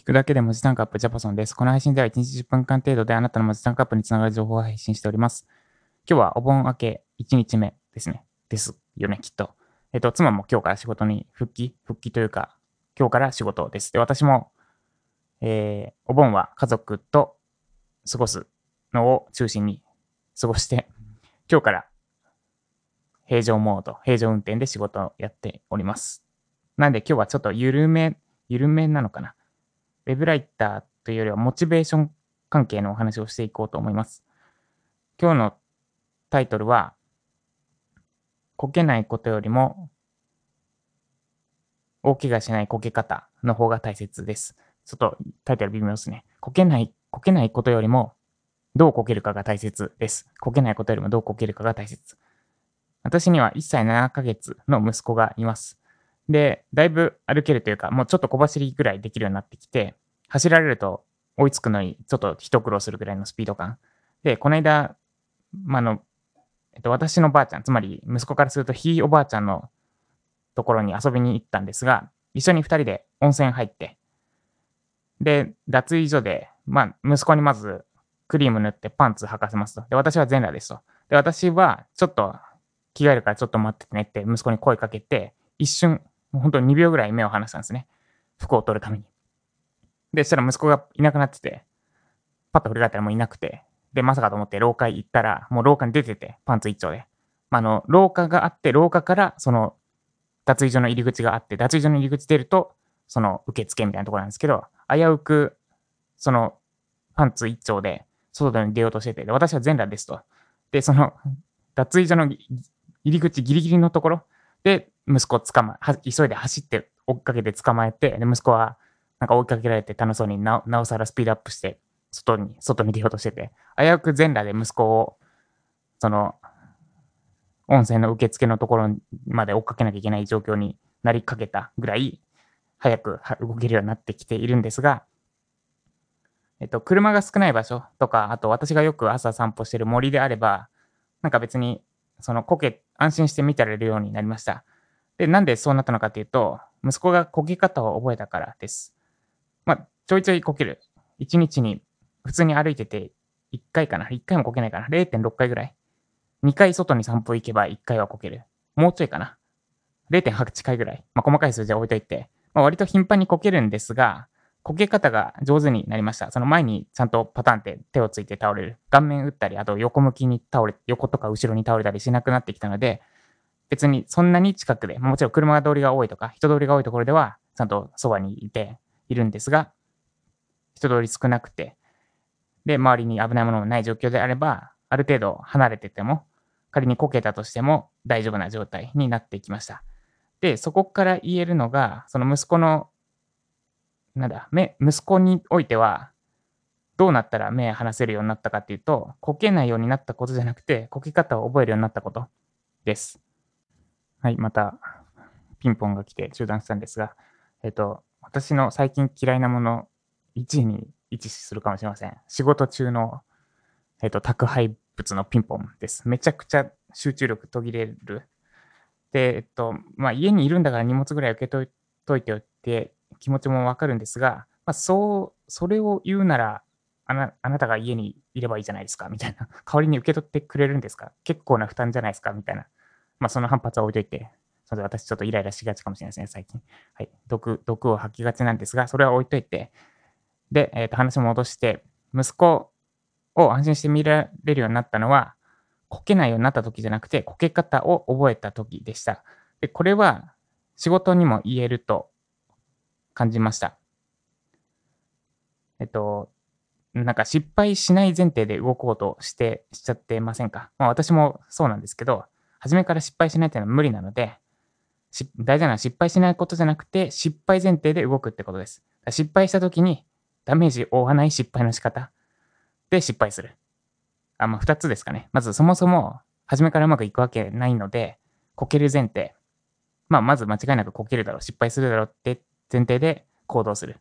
聞くだけで文字タンクアップジャパソンです。この配信では1日10分間程度であなたの文字タンクアップにつながる情報を配信しております。今日はお盆明け1日目ですね。ですよね、きっと。えっと、妻も今日から仕事に復帰復帰というか、今日から仕事です。で、私も、えー、お盆は家族と過ごすのを中心に過ごして、今日から平常モード、平常運転で仕事をやっております。なんで今日はちょっと緩め、緩めなのかな。ウェブライターというよりはモチベーション関係のお話をしていこうと思います。今日のタイトルは、こけないことよりも、大怪我しないこけ方の方が大切です。ちょっとタイトル微妙ですね。こけない、こけないことよりも、どうこけるかが大切です。こけないことよりもどうこけるかが大切。私には1歳7ヶ月の息子がいます。で、だいぶ歩けるというか、もうちょっと小走りぐらいできるようになってきて、走られると追いつくのにちょっと一苦労するぐらいのスピード感。で、この間、まあの、えっと、私のばあちゃん、つまり息子からするとひいおばあちゃんのところに遊びに行ったんですが、一緒に二人で温泉入って、で、脱衣所で、まあ、息子にまずクリーム塗ってパンツ履かせますと。で、私は全裸ですと。で、私はちょっと着替えるからちょっと待っててねって息子に声かけて、一瞬、もう本当に2秒ぐらい目を離したんですね。服を取るために。で、そしたら息子がいなくなってて、パッと振り返ったらもういなくて、で、まさかと思って廊下行ったら、もう廊下に出てて、パンツ一丁で。まあ、の、廊下があって、廊下から、その、脱衣所の入り口があって、脱衣所の入り口出ると、その、受付みたいなところなんですけど、危うく、その、パンツ一丁で、外に出ようとしてて、で、私は全裸ですと。で、その、脱衣所の入り口ギリギリのところで、息子を捕まえ、急いで走って追っかけて捕まえて、で、息子は、なんか追いかけられて楽しそうになおさらスピードアップして、外に、外に出ようとしてて、危うく全裸で息子を、その、温泉の受付のところまで追っかけなきゃいけない状況になりかけたぐらい、早く動けるようになってきているんですが、えっと、車が少ない場所とか、あと私がよく朝散歩してる森であれば、なんか別に、そのこけ、安心して見てられるようになりました。で、なんでそうなったのかっていうと、息子がこけ方を覚えたからです。まあ、ちょいちょいこける。1日に普通に歩いてて、1回かな ?1 回もこけないかな ?0.6 回ぐらい。2回外に散歩行けば1回はこける。もうちょいかな ?0.8 回ぐらい。まあ、細かい数字は置いといて。まあ、割と頻繁にこけるんですが、こけ方が上手になりました。その前にちゃんとパターンって手をついて倒れる。顔面打ったり、あと横向きに倒れ、横とか後ろに倒れたりしなくなってきたので、別にそんなに近くで、もちろん車通りが多いとか、人通りが多いところでは、ちゃんとそばにいているんですが、人通り少なくて、で、周りに危ないものもない状況であれば、ある程度離れてても、仮にこけたとしても大丈夫な状態になっていきました。で、そこから言えるのが、その息子のなんだ、目、息子においては、どうなったら目離せるようになったかっていうと、こけないようになったことじゃなくて、こけ方を覚えるようになったことです。はい、また、ピンポンが来て中断したんですが、えっと、私の最近嫌いなもの1位に位置するかもしれません。仕事中の、えっと、宅配物のピンポンです。めちゃくちゃ集中力途切れる。で、えっと、まあ、家にいるんだから荷物ぐらい受け取っといておいて気持ちもわかるんですが、まあ、そう、それを言うなら、あなあなたが家にいればいいじゃないですか、みたいな。代わりに受け取ってくれるんですか？結構な負担じゃないですか、みたいな。まあ、その反発は置いといて、私ちょっとイライラしがちかもしれないですね、最近。はい。毒、毒を吐きがちなんですが、それは置いといて、で、えっ、ー、と、話を戻して、息子を安心して見られるようになったのは、こけないようになった時じゃなくて、こけ方を覚えた時でした。で、これは仕事にも言えると感じました。えっと、なんか失敗しない前提で動こうとしてしちゃってませんか？まあ私もそうなんですけど、初めから失敗しないっていうのは無理なので、大事なのは失敗しないことじゃなくて、失敗前提で動くってことです。失敗した時にダメージを負わない失敗の仕方で失敗する。あ、まあ二つですかね。まずそもそも初めからうまくいくわけないので、こける前提。まあまず間違いなくこけるだろう、失敗するだろうって前提で行動する。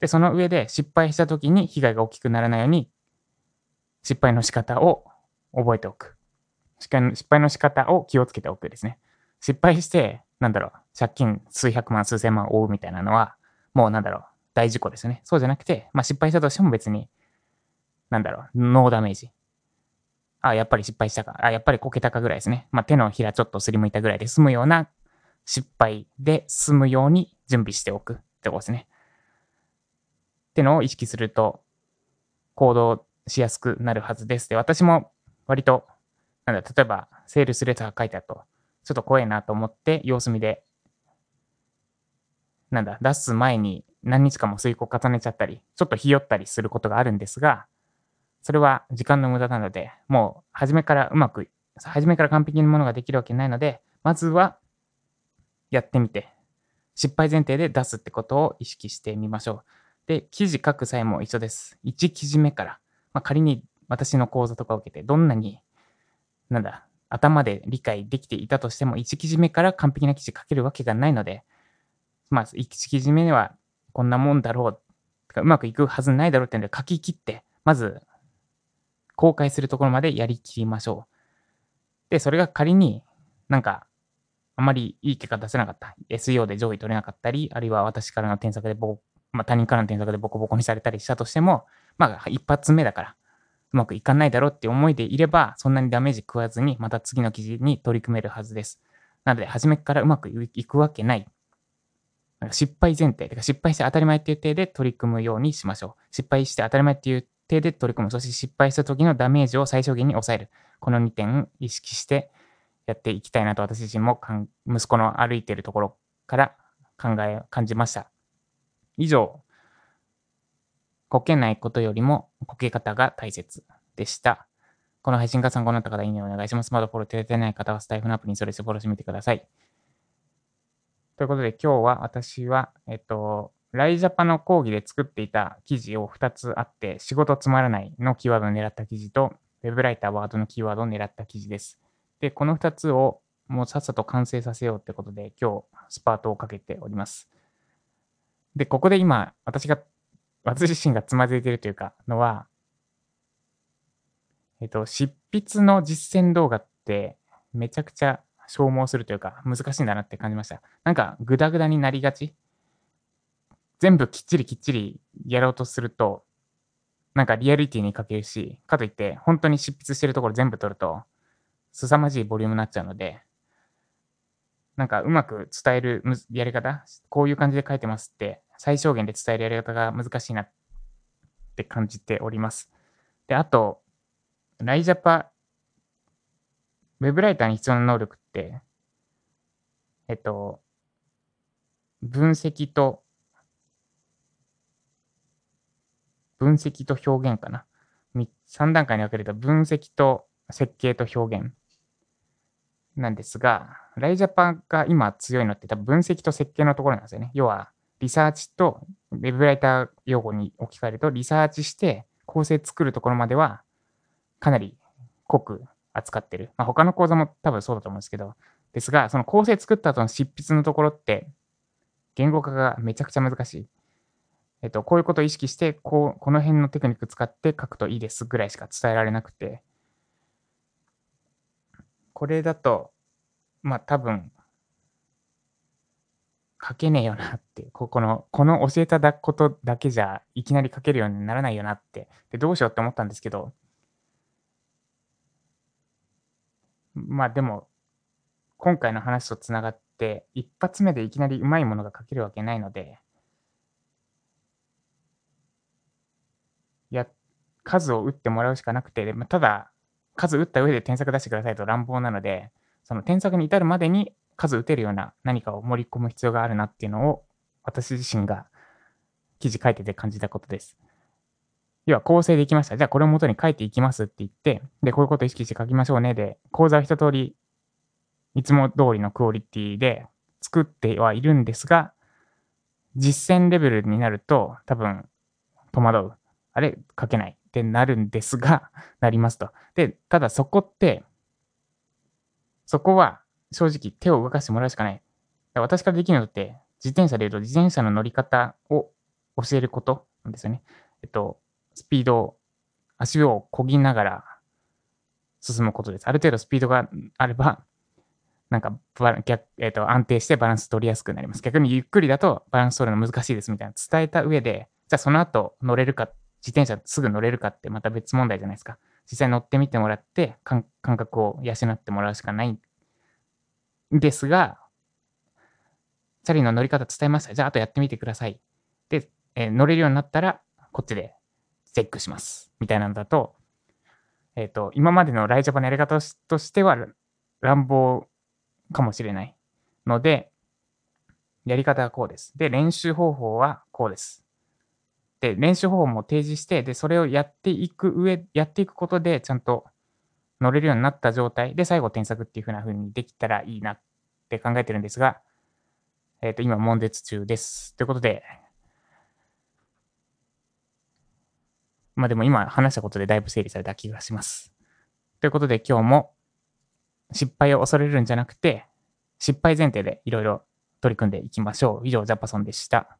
で、その上で失敗した時に被害が大きくならないように、失敗の仕方を覚えておく。失敗の仕方を気をつけておくですね。失敗して、なんだろう、借金数百万、数千万を負うみたいなのは、もうなんだろう、大事故ですよね。そうじゃなくて、まあ失敗したとしても別に、なんだろう、ノーダメージ。あ、やっぱり失敗したか。あ、やっぱりこけたかぐらいですね。まあ手のひらちょっとすりむいたぐらいで済むような失敗で済むように準備しておくってことですね。ってのを意識すると行動しやすくなるはずです。で、私も割と、なんだ、例えばセールスレター書いてあると、ちょっと怖いなと思って様子見で、なんだ、出す前に何日かも遂行重ねちゃったり、ちょっとひよったりすることがあるんですが、それは時間の無駄なので、もう初めからうまく、初めから完璧なものができるわけないので、まずはやってみて、失敗前提で出すってことを意識してみましょう。で、記事書く際も一緒です。1記事目から、まあ、仮に私の講座とかを受けて、どんなに、なんだ、頭で理解できていたとしても、1記事目から完璧な記事書けるわけがないので、まあ、1記事目ではこんなもんだろう、とかうまくいくはずないだろうっていうので書き切って、まず公開するところまでやりきりましょう。で、それが仮になんかあまりいい結果出せなかった。SEO で上位取れなかったり、あるいは私からの添削でボ、まあ、他人からの添削でボコボコにされたりしたとしても、まあ一発目だから、うまくいかないだろうって思いでいれば、そんなにダメージ食わずに、また次の記事に取り組めるはずです。なので、初めからうまくいくわけない。なんか失敗前提、か失敗して当たり前っていう体で取り組むようにしましょう。失敗して当たり前っていう手で取り組む。そして失敗した時のダメージを最小限に抑える。この2点意識してやっていきたいなと私自身も息子の歩いているところから考え、感じました。以上、こけないことよりもこけ方が大切でした。この配信が参考になった方、いいねお願いします。まだフォローててない方はスタイフのアプリにそれしてフォローしてみてください。ということで今日は私は、えっと、ライジャパの講義で作っていた記事を2つあって、仕事つまらないのキーワードを狙った記事と、ウェブライターワードのキーワードを狙った記事です。で、この2つをもうさっさと完成させようってことで、今日スパートをかけております。で、ここで今、私が、私自身がつまずいてるというか、のは、えっと、執筆の実践動画ってめちゃくちゃ消耗するというか、難しいんだなって感じました。なんか、グダグダになりがち全部きっちりきっちりやろうとすると、なんかリアリティに欠けるし、かといって、本当に執筆してるところ全部取ると、凄まじいボリュームになっちゃうので、なんかうまく伝えるやり方、こういう感じで書いてますって、最小限で伝えるやり方が難しいなって感じております。で、あと、ライジャパ、ウェブライターに必要な能力って、えっと、分析と分析と表現かな。3段階に分けると分析と設計と表現なんですが、ライジャパンが今強いのって多分分析と設計のところなんですよね。要は、リサーチと、ウェブライター用語に置き換えると、リサーチして構成作るところまでは、かなり濃く扱ってる。まあ、他の講座も多分そうだと思うんですけど、ですが、その構成作った後の執筆のところって、言語化がめちゃくちゃ難しい。えっと、こういうことを意識して、こう、この辺のテクニック使って書くといいですぐらいしか伝えられなくて、これだと、まあ多分、書けねえよなって、ここの、この教えたことだけじゃいきなり書けるようにならないよなって、で、どうしようって思ったんですけど、まあでも、今回の話とつながって、一発目でいきなりうまいものが書けるわけないので、や、数を打ってもらうしかなくて、ただ、数打った上で添削出してくださいと乱暴なので、その添削に至るまでに数打てるような何かを盛り込む必要があるなっていうのを、私自身が記事書いてて感じたことです。要は構成できました。じゃあこれを元に書いていきますって言って、で、こういうことを意識して書きましょうね。で、講座は一通り、いつも通りのクオリティで作ってはいるんですが、実践レベルになると多分戸惑う。あれ？書けないってなるんですが、なりますと。で、ただそこって、そこは正直手を動かしてもらうしかない。私からできるのって、自転車で言うと自転車の乗り方を教えることなんですよね。えっと、スピードを、足を漕ぎながら進むことです。ある程度スピードがあれば、なんか逆、えーと、安定してバランス取りやすくなります。逆にゆっくりだとバランス取るの難しいですみたいな伝えた上で、じゃあその後乗れるか、自転車すぐ乗れるかってまた別問題じゃないですか。実際乗ってみてもらって感覚を養ってもらうしかないですが、チャリの乗り方伝えました。じゃああとやってみてください。で、えー、乗れるようになったらこっちでチェックします。みたいなのだと、えっ、ー、と、今までのライジャパのやり方としては乱暴かもしれないので、やり方はこうです。で、練習方法はこうです。で、練習方法も提示して、で、それをやっていく上、やっていくことで、ちゃんと乗れるようになった状態で、最後添削っていう風な風にできたらいいなって考えてるんですが、えっ、ー、と、今、悶絶中です。ということで、まあでも今話したことでだいぶ整理された気がします。ということで今日も失敗を恐れるんじゃなくて、失敗前提でいろいろ取り組んでいきましょう。以上、ジャパソンでした。